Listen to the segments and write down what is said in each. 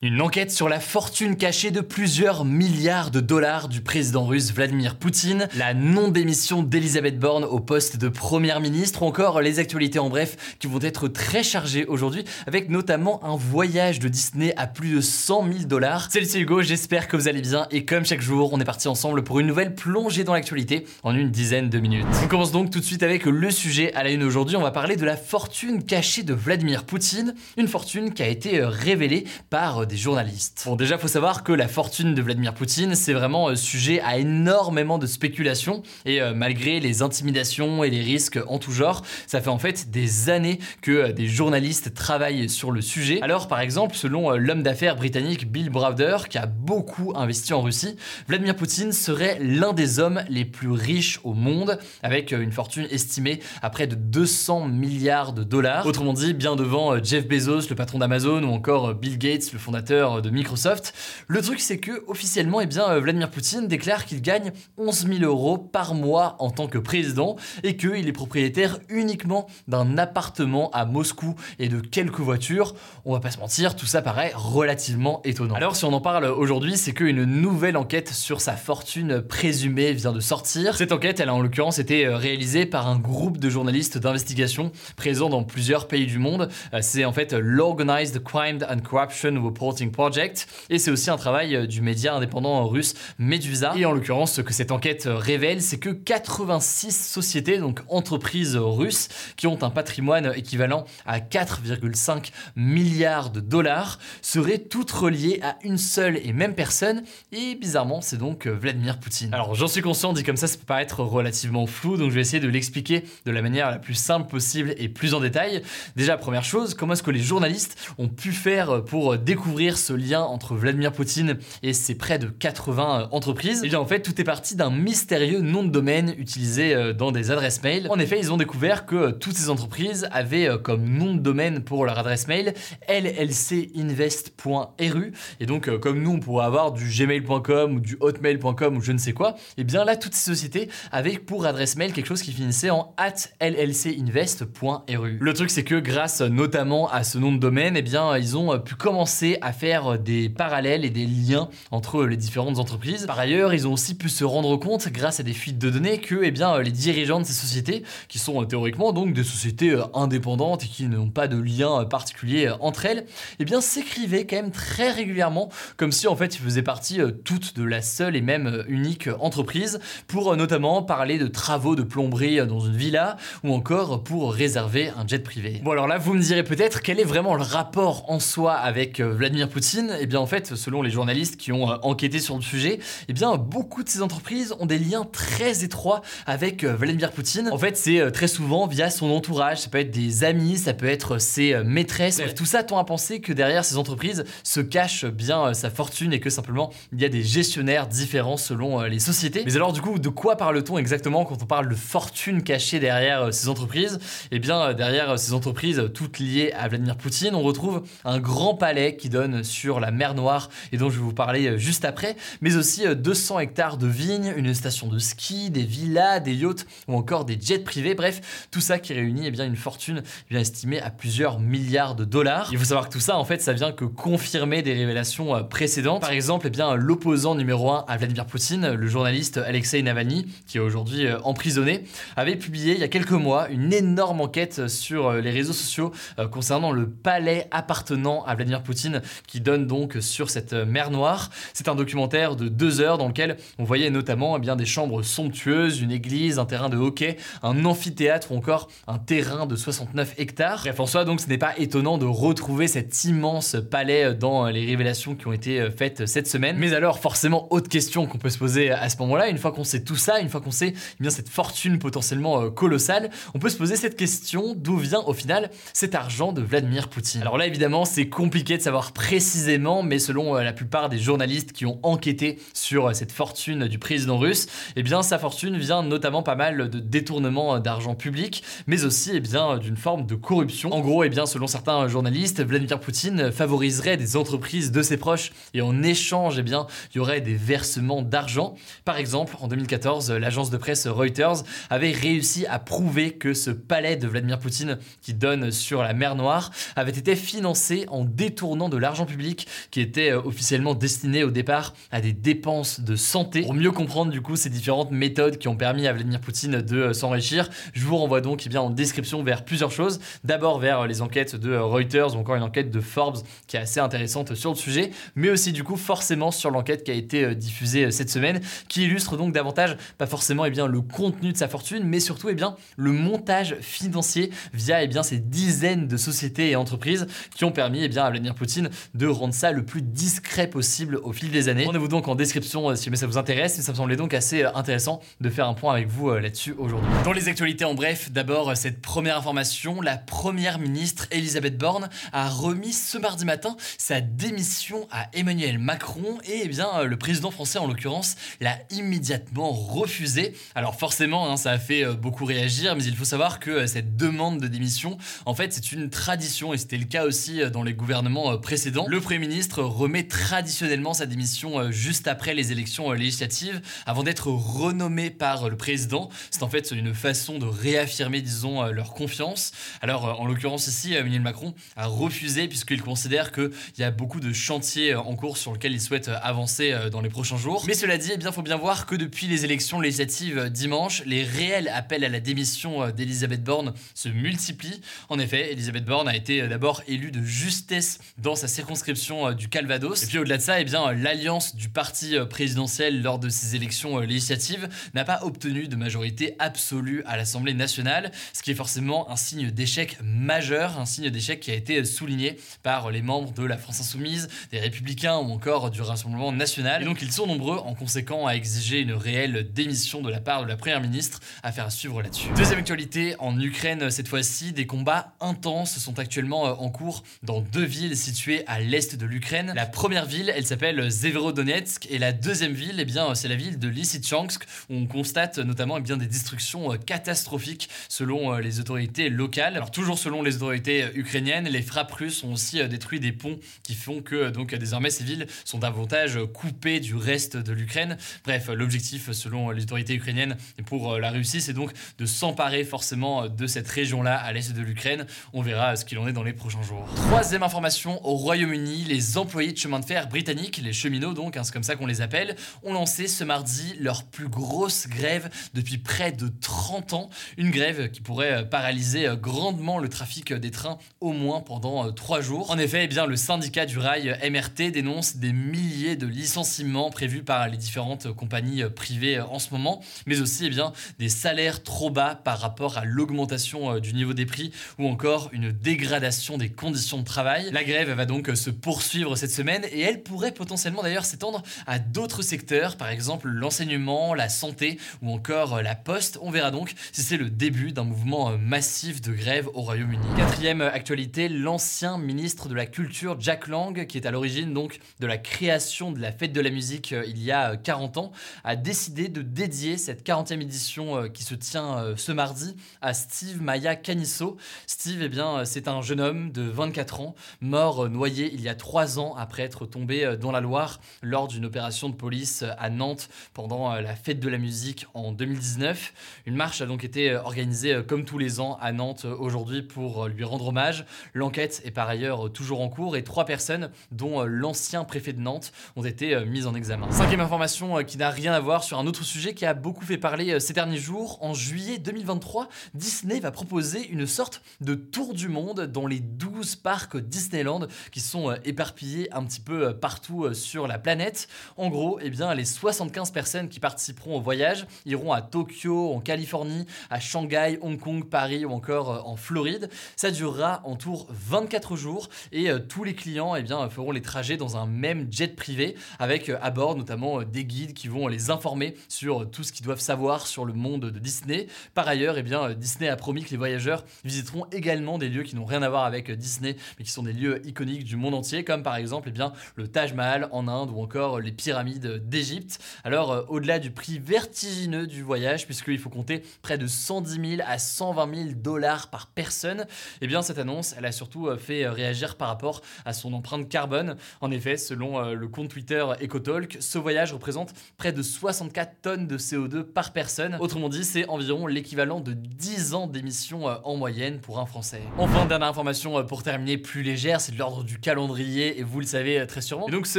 Une enquête sur la fortune cachée de plusieurs milliards de dollars du président russe Vladimir Poutine, la non-démission d'Elisabeth Borne au poste de première ministre, ou encore les actualités en bref qui vont être très chargées aujourd'hui, avec notamment un voyage de Disney à plus de 100 000 dollars. Salut c'est Hugo, j'espère que vous allez bien, et comme chaque jour, on est parti ensemble pour une nouvelle plongée dans l'actualité en une dizaine de minutes. On commence donc tout de suite avec le sujet à la une aujourd'hui, on va parler de la fortune cachée de Vladimir Poutine, une fortune qui a été révélée par des journalistes. Bon, déjà, faut savoir que la fortune de Vladimir Poutine, c'est vraiment euh, sujet à énormément de spéculations et euh, malgré les intimidations et les risques en tout genre, ça fait en fait des années que euh, des journalistes travaillent sur le sujet. Alors, par exemple, selon l'homme d'affaires britannique Bill Browder, qui a beaucoup investi en Russie, Vladimir Poutine serait l'un des hommes les plus riches au monde, avec une fortune estimée à près de 200 milliards de dollars. Autrement dit, bien devant Jeff Bezos, le patron d'Amazon, ou encore Bill Gates, le fondateur de Microsoft. Le truc, c'est que officiellement, eh bien, euh, Vladimir Poutine déclare qu'il gagne 11 000 euros par mois en tant que président et qu'il est propriétaire uniquement d'un appartement à Moscou et de quelques voitures. On va pas se mentir, tout ça paraît relativement étonnant. Alors, si on en parle aujourd'hui, c'est qu'une nouvelle enquête sur sa fortune présumée vient de sortir. Cette enquête, elle a en l'occurrence été euh, réalisée par un groupe de journalistes d'investigation présents dans plusieurs pays du monde. Euh, c'est en fait l'Organized Crime and Corruption Report Project. Et c'est aussi un travail euh, du média indépendant russe Medusa. Et en l'occurrence, ce que cette enquête euh, révèle, c'est que 86 sociétés, donc entreprises russes, qui ont un patrimoine équivalent à 4,5 milliards de dollars, seraient toutes reliées à une seule et même personne. Et bizarrement, c'est donc euh, Vladimir Poutine. Alors j'en suis conscient, dit comme ça, ça peut paraître relativement flou, donc je vais essayer de l'expliquer de la manière la plus simple possible et plus en détail. Déjà, première chose, comment est-ce que les journalistes ont pu faire pour découvrir ce lien entre Vladimir Poutine et ses près de 80 euh, entreprises, et bien en fait tout est parti d'un mystérieux nom de domaine utilisé euh, dans des adresses mail. En effet, ils ont découvert que euh, toutes ces entreprises avaient comme nom de domaine pour leur adresse mail llcinvest.ru et donc comme nous on pourrait avoir du gmail.com ou du hotmail.com ou je ne sais quoi, et eh bien là toutes ces sociétés avaient pour adresse mail quelque chose qui finissait en at llcinvest.ru. Le truc c'est que grâce notamment à ce nom de domaine, et eh bien ils ont pu commencer à faire des parallèles et des liens entre les différentes entreprises. Par ailleurs, ils ont aussi pu se rendre compte, grâce à des fuites de données, que eh bien, les dirigeants de ces sociétés, qui sont euh, théoriquement donc des sociétés euh, indépendantes et qui n'ont pas de lien euh, particulier entre elles, eh bien, s'écrivaient quand même très régulièrement, comme si en fait ils faisaient partie toutes de la seule et même unique entreprise, pour notamment parler de travaux de plomberie dans une villa, ou encore pour réserver un jet privé. Bon alors là, vous me direz peut-être quel est vraiment le rapport en soi avec Vladimir Poutine, et eh bien en fait, selon les journalistes qui ont euh, enquêté sur le sujet, et eh bien beaucoup de ces entreprises ont des liens très étroits avec euh, Vladimir Poutine. En fait, c'est euh, très souvent via son entourage, ça peut être des amis, ça peut être ses maîtresses. Tout ça tend à penser que derrière ces entreprises se cache bien sa fortune et que simplement il y a des gestionnaires différents selon les sociétés. Mais alors du coup, de quoi parle-t-on exactement quand on parle de fortune cachée derrière ces entreprises? Eh bien derrière ces entreprises toutes liées à Vladimir Poutine, on retrouve un grand palais qui donne sur la mer Noire et dont je vais vous parler euh, juste après, mais aussi 200 euh, hectares de vignes, une station de ski, des villas, des yachts ou encore des jets privés, bref, tout ça qui réunit eh bien, une fortune eh bien estimée à plusieurs milliards de dollars. Il faut savoir que tout ça, en fait, ça vient que confirmer des révélations euh, précédentes. Par exemple, eh l'opposant numéro 1 à Vladimir Poutine, le journaliste Alexei Navalny, qui est aujourd'hui emprisonné, avait publié il y a quelques mois une énorme enquête sur les réseaux sociaux concernant le palais appartenant à Vladimir Poutine qui donne donc sur cette mer Noire. C'est un documentaire de deux heures dans lequel on voyait notamment eh bien, des chambres somptueuses, une église, un terrain de hockey, un amphithéâtre ou encore un terrain de 69 hectares. Bref, en soi, donc, ce n'est pas étonnant de retrouver cet immense palais dans les révélations qui ont été faites cette semaine. Mais alors, forcément, autre question qu'on peut se poser à ce moment-là, une fois qu'on sait tout ça, une fois qu'on sait eh bien, cette fortune potentiellement euh, colossale, on peut se poser cette question d'où vient au final cet argent de Vladimir Poutine. Alors là, évidemment, c'est compliqué de savoir précisément, mais selon euh, la plupart des journalistes qui ont enquêté sur euh, cette fortune du président russe, eh bien, sa fortune vient notamment pas mal de détournements d'argent public, mais aussi eh bien, d'une forme de corruption. En gros, eh bien, selon certains journalistes, Vladimir Poutine favoriserait des entreprises de ses proches et en échange, eh bien, il y aurait des versements d'argent. Par exemple, en 2014, l'agence de presse Reuters avait réussi à prouver que ce palais de Vladimir Poutine qui donne sur la mer Noire avait été financé en détournant de l'argent public qui était euh, officiellement destiné au départ à des dépenses de santé. Pour mieux comprendre du coup ces différentes méthodes qui ont permis à Vladimir Poutine de euh, s'enrichir, je vous renvoie donc eh bien, en description vers plusieurs choses. D'abord vers les enquêtes de Reuters ou encore une enquête de Forbes qui est assez intéressante sur le sujet, mais aussi du coup forcément sur l'enquête qui a été euh, diffusée cette semaine, qui illustre donc davantage pas forcément eh bien, le contenu de sa fortune, mais surtout eh bien, le montage financier via eh bien, ces dizaines de sociétés et entreprises qui ont permis eh bien, à Vladimir Poutine de rendre ça le plus discret possible au fil des années. Rendez-vous donc en description euh, si ça vous intéresse, et ça me semblait donc assez euh, intéressant de faire un point avec vous euh, là-dessus aujourd'hui. Dans les actualités en bref, d'abord cette première information, la première ministre Elisabeth Borne a remis ce mardi matin sa démission à Emmanuel Macron et eh bien, le président français en l'occurrence l'a immédiatement refusé. Alors forcément, hein, ça a fait beaucoup réagir, mais il faut savoir que cette demande de démission, en fait, c'est une tradition, et c'était le cas aussi dans les gouvernements précédents. Le Premier ministre remet traditionnellement sa démission juste après les élections législatives, avant d'être renommé par le président. C'est en fait une façon de réaffirmer, disons, leur confiance. Alors, en l'occurrence ici, Emmanuel Macron a refusé, puisqu'il considère qu'il y a beaucoup de chantiers en cours sur lesquels il souhaite avancer dans les prochains jours. Mais cela dit, eh bien, faut bien voir que depuis les élections législatives dimanche, les réels appels à la démission euh, d'Elisabeth Borne se multiplient. En effet, Elisabeth Borne a été euh, d'abord élue de justesse dans sa circonscription euh, du Calvados. Et puis au-delà de ça, eh bien, l'alliance du parti présidentiel lors de ces élections législatives n'a pas obtenu de majorité absolue à l'Assemblée nationale, ce qui est forcément un signe d'échec majeur, un signe d'échec qui a été souligné par les membres de la France Insoumise, des Républicains ou encore du Rassemblement national. Et donc ils sont nombreux en conséquent à exiger une réelle démission de la part de la Première ministre. À suivre là-dessus. Deuxième actualité, en Ukraine cette fois-ci, des combats intenses sont actuellement euh, en cours dans deux villes situées à l'est de l'Ukraine. La première ville, elle s'appelle Severodonetsk et la deuxième ville, eh bien, c'est la ville de Lysychansk où on constate notamment eh bien, des destructions euh, catastrophiques selon euh, les autorités locales. Alors toujours selon les autorités ukrainiennes, les frappes russes ont aussi détruit des ponts qui font que donc désormais ces villes sont davantage coupées du reste de l'Ukraine. Bref, l'objectif selon les autorités ukrainiennes et pour la Russie, c'est donc de s'emparer forcément de cette région-là à l'est de l'Ukraine. On verra ce qu'il en est dans les prochains jours. Troisième information, au Royaume-Uni, les employés de chemin de fer britanniques, les cheminots donc, hein, c'est comme ça qu'on les appelle, ont lancé ce mardi leur plus grosse grève depuis près de 30 ans. Une grève qui pourrait euh, paralyser euh, grandement le trafic des trains au moins pendant 3 euh, jours. En effet, eh le syndicat du rail MRT dénonce des milliers de licenciements prévus par les différentes compagnies privées en ce moment, mais aussi eh des salaires trop bas par rapport à l'augmentation euh, du niveau des prix ou encore une dégradation des conditions de travail. La grève va donc euh, se poursuivre cette semaine et elle pourrait potentiellement d'ailleurs s'étendre à d'autres secteurs, par exemple l'enseignement, la santé ou encore euh, la poste. On verra donc si c'est le début d'un mouvement massif de grève au Royaume-Uni. Quatrième actualité, l'ancien ministre de la Culture Jack Lang, qui est à l'origine donc de la création de la fête de la musique il y a 40 ans, a décidé de dédier cette 40e édition qui se tient euh, ce mardi à Steve Maya Canisso. Steve, eh bien, euh, c'est un jeune homme de 24 ans, mort euh, il y a 3 ans après être tombé dans la Loire lors d'une opération de police à Nantes pendant la fête de la musique en 2019. Une marche a donc été organisée comme tous les ans à Nantes aujourd'hui pour lui rendre hommage. L'enquête est par ailleurs toujours en cours et trois personnes, dont l'ancien préfet de Nantes, ont été mises en examen. Cinquième information qui n'a rien à voir sur un autre sujet qui a beaucoup fait parler ces derniers jours. En juillet 2023, Disney va proposer une sorte de tour du monde dans les 12 parcs Disneyland qui sont éparpillés un petit peu partout sur la planète. En gros, eh bien, les 75 personnes qui participeront au voyage iront à Tokyo, en Californie, à Shanghai, Hong Kong, Paris ou encore en Floride. Ça durera en tour 24 jours et tous les clients eh bien, feront les trajets dans un même jet privé avec à bord notamment des guides qui vont les informer sur tout ce qu'ils doivent savoir sur le monde de Disney. Par ailleurs, eh bien, Disney a promis que les voyageurs visiteront également des lieux qui n'ont rien à voir avec Disney, mais qui sont des lieux iconiques du monde entier, comme par exemple eh bien, le Taj Mahal en Inde ou encore les pyramides d'Égypte. Alors, euh, au-delà du prix vertigineux du voyage, puisqu'il faut compter près de 110 000 à 120 000 dollars par personne, eh bien, cette annonce, elle a surtout euh, fait euh, réagir par rapport à son empreinte carbone. En effet, selon le compte Twitter EcoTalk, ce voyage représente près de 64 tonnes de CO2 par personne. Autrement dit, c'est environ l'équivalent de 10 ans d'émissions en moyenne pour un Français. Enfin, dernière information pour terminer, plus légère, c'est de l'ordre du calendrier, et vous le savez très sûrement. Et donc ce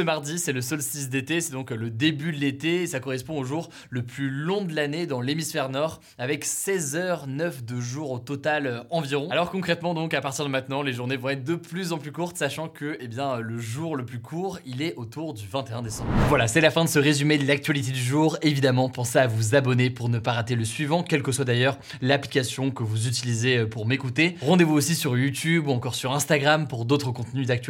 mardi, c'est le solstice d'été, c'est donc le début de l'été, et ça correspond au jour le plus long de l'année dans l'hémisphère nord, avec 16 h 9 de jours au total environ. Alors concrètement, donc, à partir de maintenant, les journées vont être de plus en plus courtes, sachant que, eh bien, le jour le plus court, il est autour du 21 décembre. Voilà, c'est la fin de ce résumé de l'actualité du jour. Évidemment, pensez à vous abonner pour ne pas rater le suivant, quelle que soit d'ailleurs l'application que vous utilisez pour m'écouter. Rendez-vous aussi sur YouTube ou encore sur Instagram pour d'autres contenus d'actualité